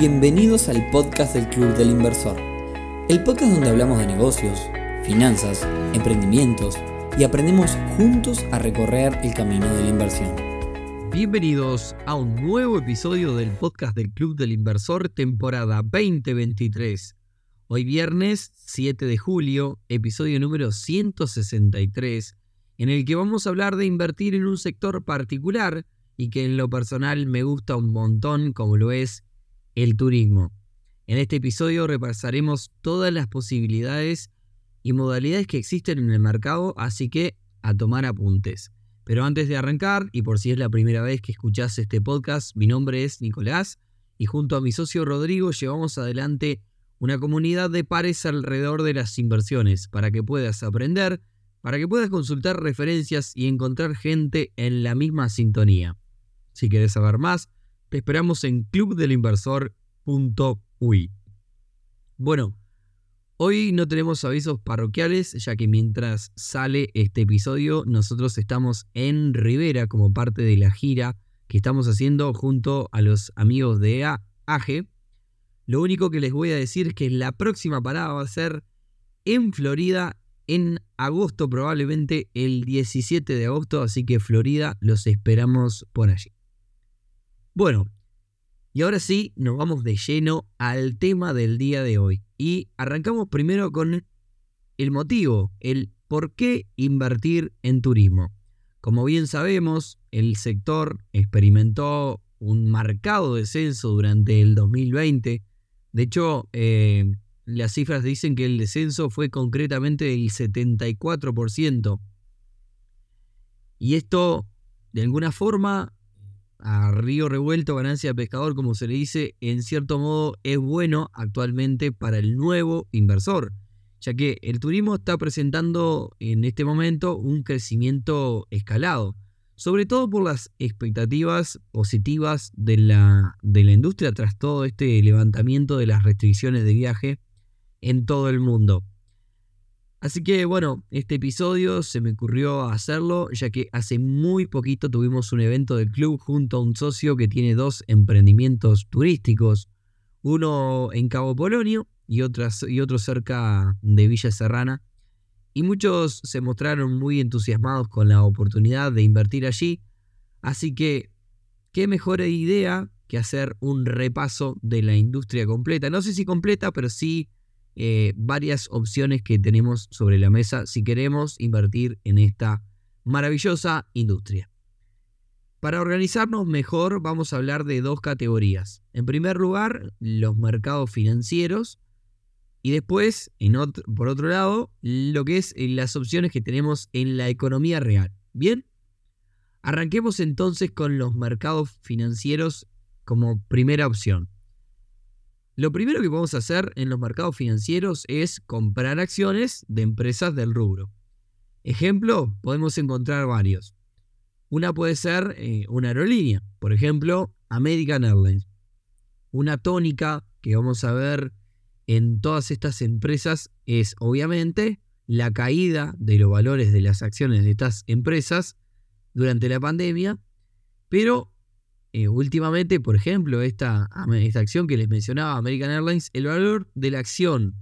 Bienvenidos al podcast del Club del Inversor, el podcast donde hablamos de negocios, finanzas, emprendimientos y aprendemos juntos a recorrer el camino de la inversión. Bienvenidos a un nuevo episodio del podcast del Club del Inversor temporada 2023. Hoy viernes 7 de julio, episodio número 163, en el que vamos a hablar de invertir en un sector particular y que en lo personal me gusta un montón como lo es el turismo. En este episodio repasaremos todas las posibilidades y modalidades que existen en el mercado, así que a tomar apuntes. Pero antes de arrancar, y por si es la primera vez que escuchás este podcast, mi nombre es Nicolás y junto a mi socio Rodrigo llevamos adelante una comunidad de pares alrededor de las inversiones para que puedas aprender, para que puedas consultar referencias y encontrar gente en la misma sintonía. Si quieres saber más, te esperamos en clubdelinversor.ui. Bueno, hoy no tenemos avisos parroquiales, ya que mientras sale este episodio, nosotros estamos en Rivera como parte de la gira que estamos haciendo junto a los amigos de AGE. Lo único que les voy a decir es que la próxima parada va a ser en Florida en agosto, probablemente el 17 de agosto, así que Florida los esperamos por allí. Bueno, y ahora sí, nos vamos de lleno al tema del día de hoy. Y arrancamos primero con el motivo, el por qué invertir en turismo. Como bien sabemos, el sector experimentó un marcado descenso durante el 2020. De hecho, eh, las cifras dicen que el descenso fue concretamente del 74%. Y esto, de alguna forma, a río revuelto, ganancia de pescador, como se le dice, en cierto modo es bueno actualmente para el nuevo inversor, ya que el turismo está presentando en este momento un crecimiento escalado, sobre todo por las expectativas positivas de la, de la industria tras todo este levantamiento de las restricciones de viaje en todo el mundo. Así que bueno, este episodio se me ocurrió hacerlo ya que hace muy poquito tuvimos un evento del club junto a un socio que tiene dos emprendimientos turísticos, uno en Cabo Polonio y, otro cerca de Villa Serrana, y muchos se mostraron muy entusiasmados con la oportunidad de invertir allí, así que qué mejor idea que hacer un repaso de la industria completa, no sé si completa, pero sí eh, varias opciones que tenemos sobre la mesa si queremos invertir en esta maravillosa industria. Para organizarnos mejor vamos a hablar de dos categorías. En primer lugar, los mercados financieros y después, en por otro lado, lo que es eh, las opciones que tenemos en la economía real. Bien, arranquemos entonces con los mercados financieros como primera opción. Lo primero que podemos hacer en los mercados financieros es comprar acciones de empresas del rubro. Ejemplo, podemos encontrar varios. Una puede ser eh, una aerolínea, por ejemplo, American Airlines. Una tónica que vamos a ver en todas estas empresas es obviamente la caída de los valores de las acciones de estas empresas durante la pandemia, pero eh, últimamente, por ejemplo, esta, esta acción que les mencionaba, American Airlines, el valor de la acción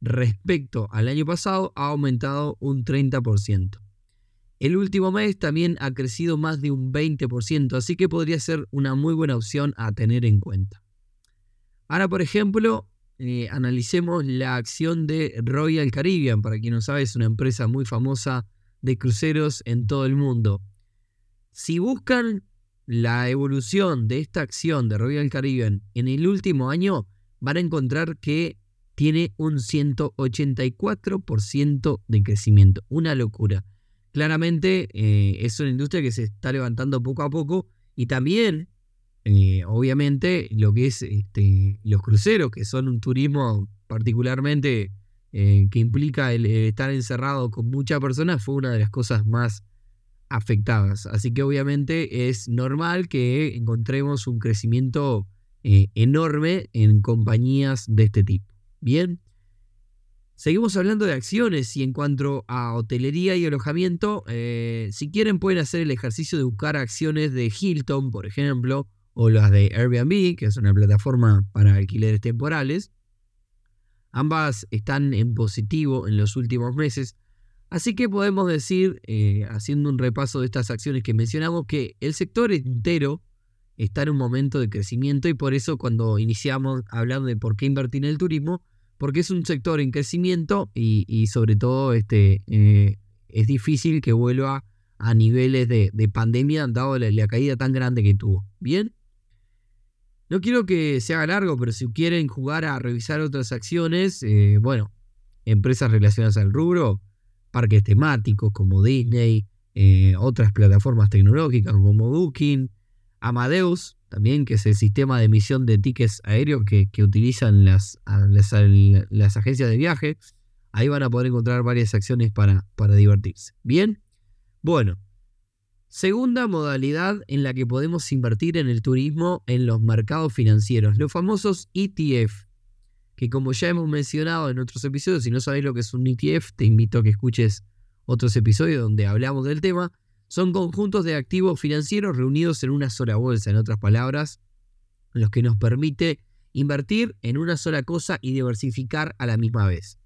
respecto al año pasado ha aumentado un 30%. El último mes también ha crecido más de un 20%, así que podría ser una muy buena opción a tener en cuenta. Ahora, por ejemplo, eh, analicemos la acción de Royal Caribbean. Para quien no sabe, es una empresa muy famosa de cruceros en todo el mundo. Si buscan la evolución de esta acción de Royal Caribbean en el último año, van a encontrar que tiene un 184% de crecimiento. Una locura. Claramente eh, es una industria que se está levantando poco a poco y también, eh, obviamente, lo que es este, los cruceros, que son un turismo particularmente eh, que implica el, estar encerrado con muchas personas, fue una de las cosas más afectadas. Así que obviamente es normal que encontremos un crecimiento eh, enorme en compañías de este tipo. Bien, seguimos hablando de acciones y en cuanto a hotelería y alojamiento, eh, si quieren pueden hacer el ejercicio de buscar acciones de Hilton, por ejemplo, o las de Airbnb, que es una plataforma para alquileres temporales. Ambas están en positivo en los últimos meses. Así que podemos decir, eh, haciendo un repaso de estas acciones que mencionamos, que el sector entero está en un momento de crecimiento y por eso cuando iniciamos hablando de por qué invertir en el turismo, porque es un sector en crecimiento y, sobre todo este, eh, es difícil que vuelva a niveles de, pandemia dado la, caída tan grande que tuvo. Bien. No quiero que se haga largo, pero si quieren jugar a revisar otras acciones, eh, bueno, empresas relacionadas al rubro, parques temáticos como Disney, eh, otras plataformas tecnológicas como Booking, Amadeus, también, que es el sistema de emisión de tickets aéreos que, utilizan las, las, agencias de viaje. Ahí van a poder encontrar varias acciones para, para divertirse. Bien, bueno. Segunda modalidad en la que podemos invertir en el turismo en los mercados financieros, los famosos ETF, que como ya hemos mencionado en otros episodios, si no sabéis lo que es un ETF, te invito a que escuches otros episodios donde hablamos del tema, son conjuntos de activos financieros reunidos en una sola bolsa, en otras palabras, los que nos permite invertir en una sola cosa y diversificar a la misma vez.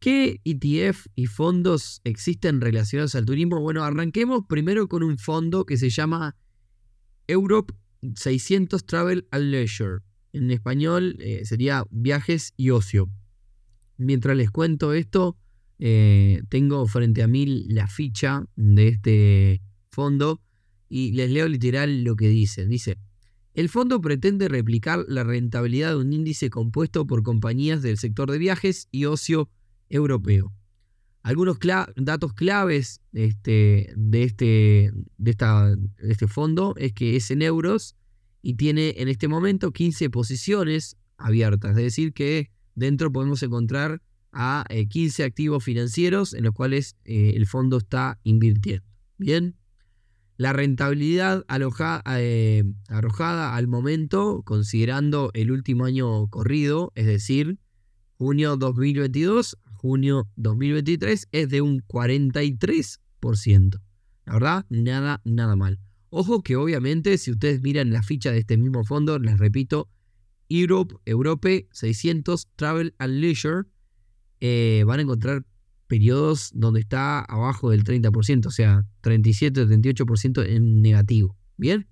¿Qué ETF y fondos existen relacionados al turismo? Bueno, arranquemos primero con un fondo que se llama Europe 600 Travel and Leisure. En español eh, sería viajes y ocio. Mientras les cuento esto, eh, tengo frente a mí la ficha de este fondo y les leo literal lo que dice. Dice, el fondo pretende replicar la rentabilidad de un índice compuesto por compañías del sector de viajes y ocio europeo. Algunos datos claves este, de, este, de, esta, de este fondo es que es en euros y tiene en este momento 15 posiciones abiertas, es decir, que dentro podemos encontrar a 15 eh, activos financieros en los cuales eh, el fondo está invirtiendo. Bien, la rentabilidad eh, arrojada al momento, considerando el último año corrido, es decir, junio 2022 junio 2023, es de un 43%. La verdad, nada, nada mal. Ojo que obviamente si ustedes miran la ficha de este mismo fondo, les repito, Europe, Europe 600 Travel and Leisure, eh, van a encontrar periodos donde está abajo del 30%, o sea, 37-38% en negativo. Bien.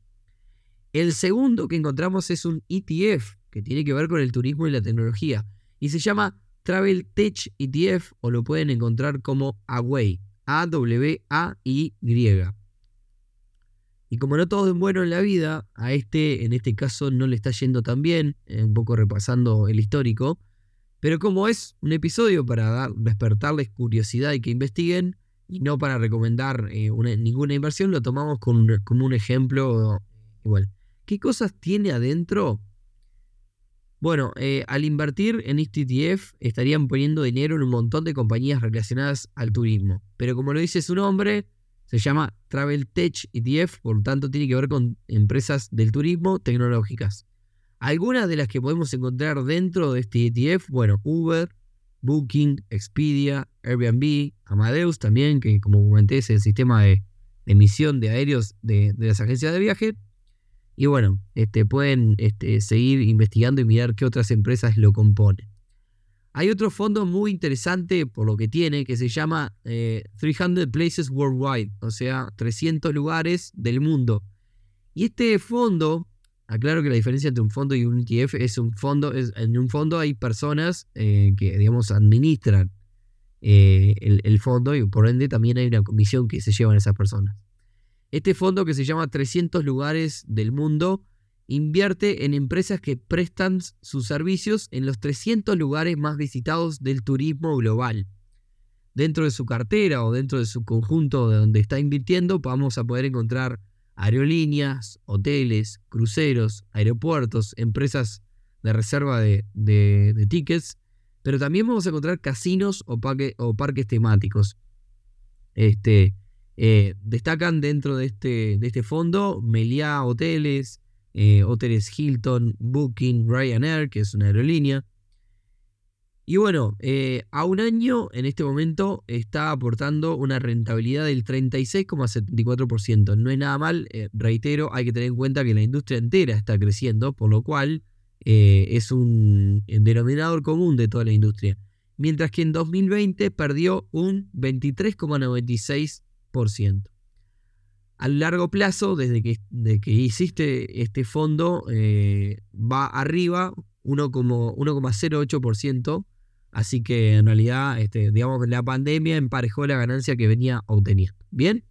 El segundo que encontramos es un ETF que tiene que ver con el turismo y la tecnología y se llama Travel Tech ETF o lo pueden encontrar como AWAY, A-W-A-Y. Y como no todo es bueno en la vida, a este en este caso no le está yendo tan bien, eh, un poco repasando el histórico, pero como es un episodio para despertarles curiosidad y que investiguen, y no para recomendar eh, ninguna inversión, lo tomamos como un ejemplo igual. ¿Qué cosas tiene adentro? Bueno, eh, al invertir en este ETF estarían poniendo dinero en un montón de compañías relacionadas al turismo. Pero como lo dice su nombre, se llama Travel Tech ETF, por lo tanto tiene que ver con empresas del turismo tecnológicas. Algunas de las que podemos encontrar dentro de este ETF, bueno, Uber, Booking, Expedia, Airbnb, Amadeus también, que como comenté es el sistema de emisión de aéreos de, las agencias de viaje. Y bueno, este, pueden este, seguir investigando y mirar qué otras empresas lo componen. Hay otro fondo muy interesante por lo que tiene, que se llama 300 eh, Places Worldwide, o sea, 300 lugares del mundo. Y este fondo Aclaro que la diferencia entre un fondo y un ETF es un fondo, en un fondo hay personas eh, que, digamos, administran eh, el, fondo y por ende también hay una comisión que se llevan esas personas. Este fondo que se llama 300 lugares del mundo invierte en empresas que prestan sus servicios en los 300 lugares más visitados del turismo global. Dentro de su cartera o dentro de su conjunto de donde está invirtiendo, vamos a poder encontrar aerolíneas, hoteles, cruceros, aeropuertos, empresas de reserva de, tickets, pero también vamos a encontrar casinos o, parques temáticos. Este, eh, destacan dentro de este, de este fondo Meliá Hoteles, eh, Hilton, Booking, Ryanair, que es una aerolínea. Y bueno, eh, a un año en este momento está aportando una rentabilidad del 36,74%. No es nada mal, eh, reitero, hay que tener en cuenta que la industria entera está creciendo, por lo cual eh, es un denominador común de toda la industria. Mientras que en 2020 perdió un 23,96%. A largo plazo, desde que, que hiciste este fondo, va arriba 1,08%. Así que en realidad, este, digamos, la pandemia emparejó la ganancia que venía obteniendo. ¿Bien?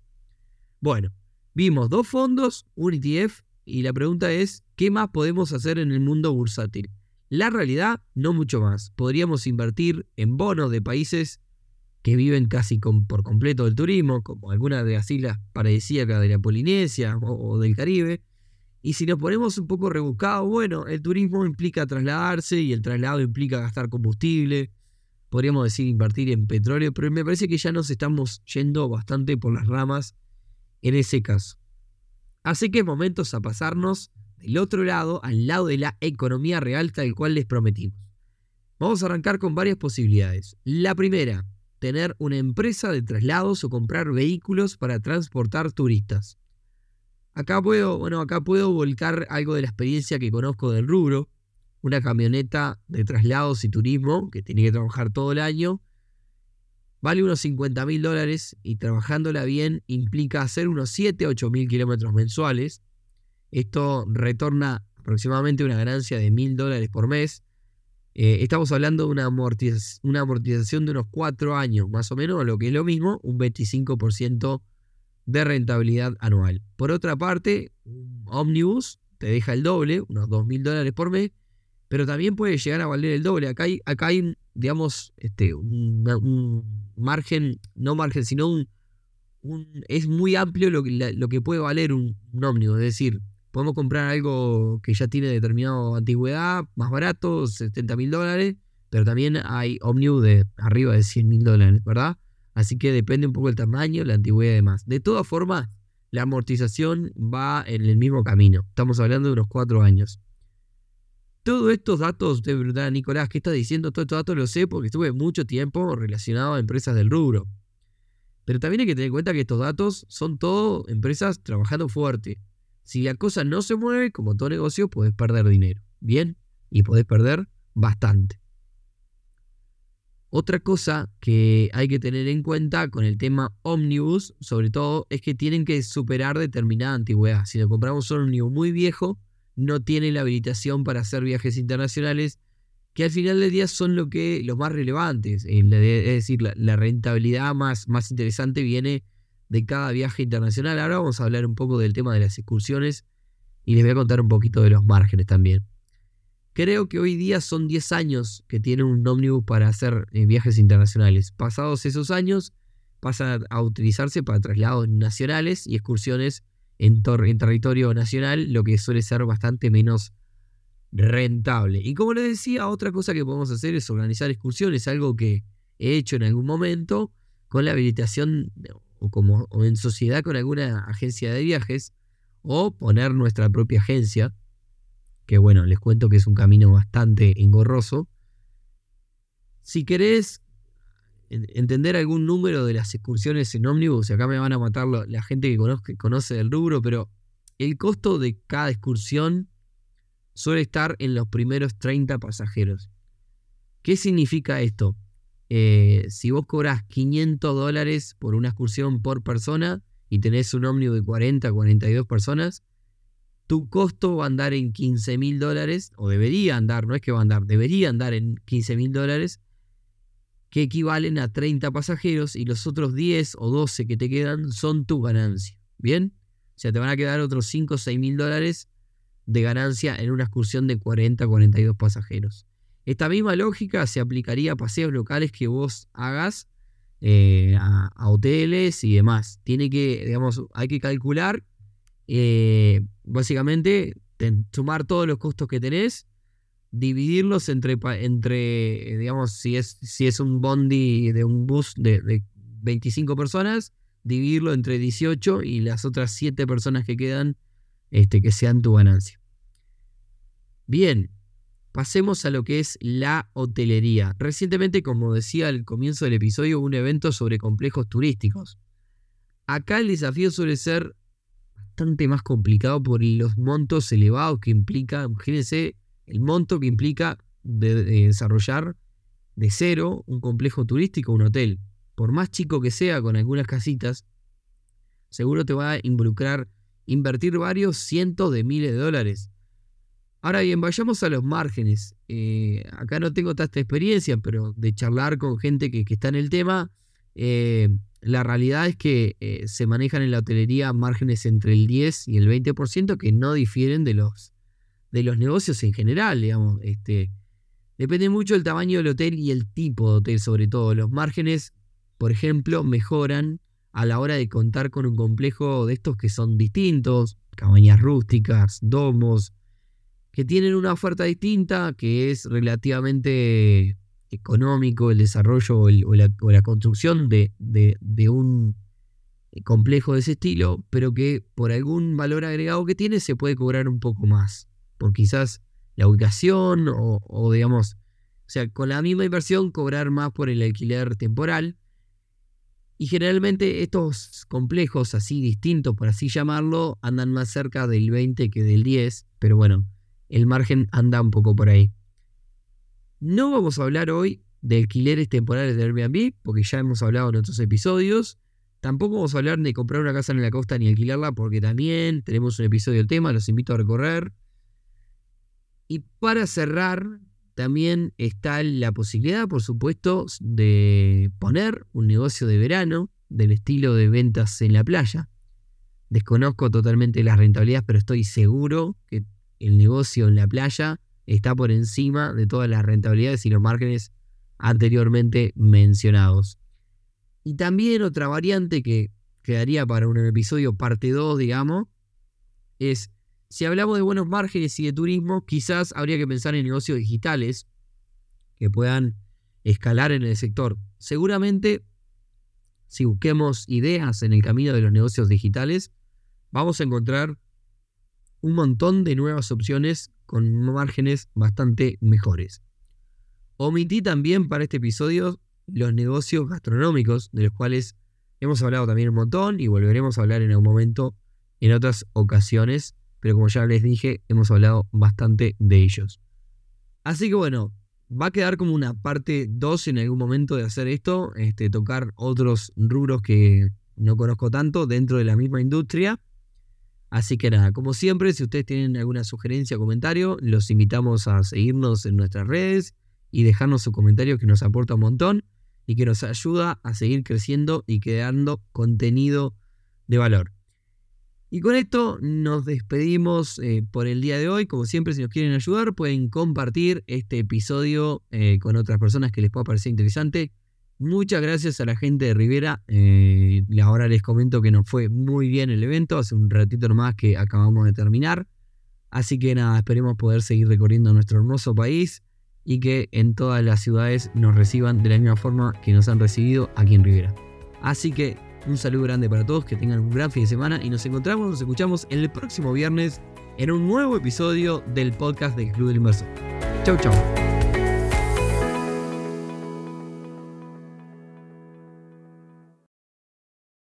Bueno, vimos dos fondos, un ETF, y la pregunta es, ¿qué más podemos hacer en el mundo bursátil? La realidad, no mucho más. Podríamos invertir en bonos de países que viven casi por completo del turismo, como algunas de las islas paradisíacas de la Polinesia o del Caribe, y si nos ponemos un poco rebuscados, bueno, el turismo implica trasladarse y el traslado implica gastar combustible. Podríamos decir invertir en petróleo, pero me parece que ya nos estamos yendo bastante por las ramas en ese caso. Así que es momento a pasarnos del otro lado, al lado de la economía real tal cual les prometimos. Vamos a arrancar con varias posibilidades. La primera, tener una empresa de traslados o comprar vehículos para transportar turistas. Acá puedo, bueno, acá puedo volcar algo de la experiencia que conozco del rubro. Una camioneta de traslados y turismo que tiene que trabajar todo el año. Vale unos 50 mil dólares y trabajándola bien implica hacer unos 7 8 mil kilómetros mensuales. Esto retorna aproximadamente una ganancia de mil dólares por mes. Eh, estamos hablando de una, amortización de unos 4 años, más o menos, lo que es lo mismo, un 25% de rentabilidad anual. Por otra parte, un ómnibus te deja el doble, unos 2 mil dólares por mes, pero también puede llegar a valer el doble. Acá hay, acá hay digamos, este, un, margen, no margen, sino un, es muy amplio lo que, lo que puede valer un, ómnibus. Es decir, podemos comprar algo que ya tiene determinada antigüedad, más barato, 70 mil dólares, pero también hay ómnibus de arriba de 100 mil dólares, ¿verdad? Así que depende un poco del tamaño, la antigüedad y demás. De todas formas, la amortización va en el mismo camino. Estamos hablando de unos cuatro años. Todos estos datos, de verdad, Nicolás, ¿qué estás diciendo? Todos estos datos los sé porque estuve mucho tiempo relacionado a empresas del rubro. Pero también hay que tener en cuenta que estos datos son todo empresas trabajando fuerte. Si la cosa no se mueve, como todo negocio, puedes perder dinero. Bien, y podés perder bastante. Otra cosa que hay que tener en cuenta con el tema ómnibus, sobre todo, es que tienen que superar determinada antigüedad. Si lo compramos un ómnibus muy viejo, no tiene la habilitación para hacer viajes internacionales, que al final del día son lo que, los más relevantes. Es decir, la, rentabilidad más, más interesante viene de cada viaje internacional. Ahora vamos a hablar un poco del tema de las excursiones y les voy a contar un poquito de los márgenes también. Creo que hoy día son 10 años que tienen un ómnibus para hacer eh, viajes internacionales. Pasados esos años, pasan a utilizarse para traslados nacionales y excursiones en, en, territorio nacional, lo que suele ser bastante menos rentable. Y como les decía, otra cosa que podemos hacer es organizar excursiones, algo que he hecho en algún momento con la habilitación o, como, o en sociedad con alguna agencia de viajes o poner nuestra propia agencia que bueno, les cuento que es un camino bastante engorroso. Si querés entender algún número de las excursiones en ómnibus, acá me van a matar la gente que conoce, conoce el rubro, pero el costo de cada excursión suele estar en los primeros 30 pasajeros. ¿Qué significa esto? Eh, si vos cobras 500 dólares por una excursión por persona y tenés un ómnibus de 40, 42 personas, tu costo va a andar en 15 mil dólares, o debería andar, no es que va a andar, debería andar en 15 mil dólares, que equivalen a 30 pasajeros y los otros 10 o 12 que te quedan son tu ganancia. ¿Bien? O sea, te van a quedar otros 5 o 6 mil dólares de ganancia en una excursión de 40 42 pasajeros. Esta misma lógica se aplicaría a paseos locales que vos hagas eh, a, hoteles y demás. Tiene que, digamos, hay que calcular eh, básicamente, sumar todos los costos que tenés, dividirlos entre, entre digamos, si es, si es un bondi de un bus de, 25 personas, dividirlo entre 18 y las otras 7 personas que quedan, este, que sean tu ganancia. Bien, pasemos a lo que es la hotelería. Recientemente, como decía al comienzo del episodio, hubo un evento sobre complejos turísticos. Acá el desafío suele ser bastante más complicado por los montos elevados que implica, imagínense el monto que implica desarrollar de cero un complejo turístico, un hotel. Por más chico que sea, con algunas casitas, seguro te va a involucrar invertir varios cientos de miles de dólares. Ahora bien, vayamos a los márgenes. Eh, acá no tengo tanta experiencia, pero de charlar con gente que, está en el tema, eh, la realidad es que eh, se manejan en la hotelería márgenes entre el 10 y el 20% que no difieren de los, de los negocios en general, digamos. Este, depende mucho del tamaño del hotel y el tipo de hotel, sobre todo. Los márgenes, por ejemplo, mejoran a la hora de contar con un complejo de estos que son distintos, cabañas rústicas, domos, que tienen una oferta distinta, que es relativamente económico el desarrollo o, la, construcción de, un complejo de ese estilo, pero que por algún valor agregado que tiene se puede cobrar un poco más, por quizás la ubicación o, o digamos, o sea, con la misma inversión cobrar más por el alquiler temporal. Y generalmente estos complejos así distintos, por así llamarlo, andan más cerca del 20 que del 10, pero bueno, el margen anda un poco por ahí. No vamos a hablar hoy de alquileres temporales de Airbnb, porque ya hemos hablado en otros episodios. Tampoco vamos a hablar de comprar una casa en la costa ni alquilarla, porque también tenemos un episodio del tema, los invito a recorrer. Y para cerrar, también está la posibilidad, por supuesto, de poner un negocio de verano del estilo de ventas en la playa. Desconozco totalmente las rentabilidades, pero estoy seguro que el negocio en la playa está por encima de todas las rentabilidades y los márgenes anteriormente mencionados. Y también otra variante que quedaría para un episodio parte 2, digamos, es si hablamos de buenos márgenes y de turismo, quizás habría que pensar en negocios digitales que puedan escalar en el sector. Seguramente, si busquemos ideas en el camino de los negocios digitales, vamos a encontrar un montón de nuevas opciones con márgenes bastante mejores. Omití también para este episodio los negocios gastronómicos, de los cuales hemos hablado también un montón y volveremos a hablar en algún momento en otras ocasiones pero como ya les dije, hemos hablado bastante de ellos. Así que bueno, va a quedar como una parte 2 en algún momento de hacer esto, este, tocar otros rubros que no conozco tanto dentro de la misma industria. Así que nada, como siempre, si ustedes tienen alguna sugerencia o comentario, los invitamos a seguirnos en nuestras redes y dejarnos su comentario que nos aporta un montón y que nos ayuda a seguir creciendo y creando contenido de valor. Y con esto nos despedimos eh, por el día de hoy. Como siempre, si nos quieren ayudar, pueden compartir este episodio eh, con otras personas que les pueda parecer interesante. Muchas gracias a la gente de Rivera. Eh, ahora les comento que nos fue muy bien el evento. Hace un ratito nomás que acabamos de terminar. Así que nada, esperemos poder seguir recorriendo nuestro hermoso país y que en todas las ciudades nos reciban de la misma forma que nos han recibido aquí en Rivera. Así que un saludo grande para todos, que tengan un gran fin de semana y nos encontramos, nos escuchamos el próximo viernes en un nuevo episodio del podcast del Club del Inversor. Chau, chau.